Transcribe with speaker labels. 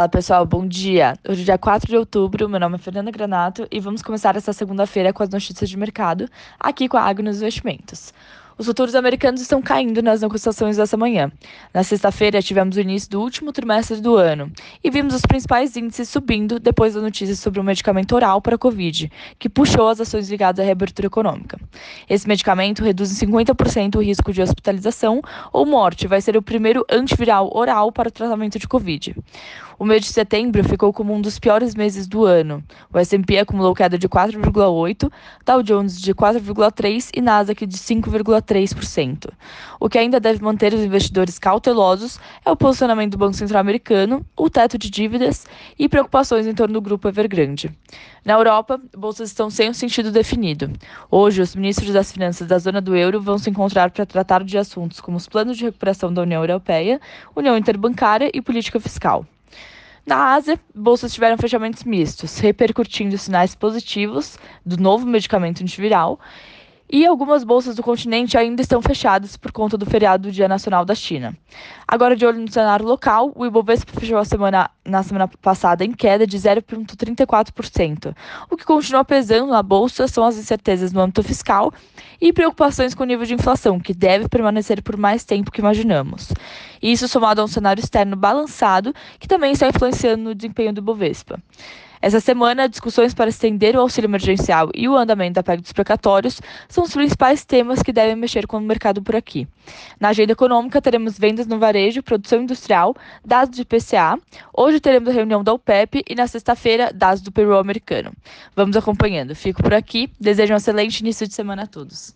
Speaker 1: Fala pessoal, bom dia. Hoje é dia 4 de outubro, meu nome é Fernanda Granato e vamos começar essa segunda-feira com as notícias de mercado, aqui com a Agnos Investimentos. Os futuros americanos estão caindo nas negociações dessa manhã. Na sexta-feira, tivemos o início do último trimestre do ano e vimos os principais índices subindo depois da notícia sobre o medicamento oral para a Covid, que puxou as ações ligadas à reabertura econômica. Esse medicamento reduz em 50% o risco de hospitalização ou morte, vai ser o primeiro antiviral oral para o tratamento de Covid. O mês de setembro ficou como um dos piores meses do ano. O S&P acumulou queda de 4,8, Dow Jones de 4,3 e Nasdaq de 5,3 3%. O que ainda deve manter os investidores cautelosos é o posicionamento do Banco Central Americano, o teto de dívidas e preocupações em torno do grupo Evergrande. Na Europa, bolsas estão sem um sentido definido. Hoje, os ministros das Finanças da zona do euro vão se encontrar para tratar de assuntos como os planos de recuperação da União Europeia, União Interbancária e política fiscal. Na Ásia, bolsas tiveram fechamentos mistos, repercutindo sinais positivos do novo medicamento antiviral e algumas bolsas do continente ainda estão fechadas por conta do feriado do Dia Nacional da China. Agora, de olho no cenário local, o Ibovespa fechou a semana, na semana passada em queda de 0,34%. O que continua pesando na bolsa são as incertezas no âmbito fiscal e preocupações com o nível de inflação, que deve permanecer por mais tempo que imaginamos. Isso somado a um cenário externo balançado, que também está influenciando no desempenho do Ibovespa. Essa semana, discussões para estender o auxílio emergencial e o andamento da PEC dos precatórios são os principais temas que devem mexer com o mercado por aqui. Na agenda econômica, teremos vendas no varejo, produção industrial, dados de PCA. Hoje teremos a reunião da OPEP e na sexta-feira, dados do payroll americano. Vamos acompanhando. Fico por aqui. Desejo um excelente início de semana a todos.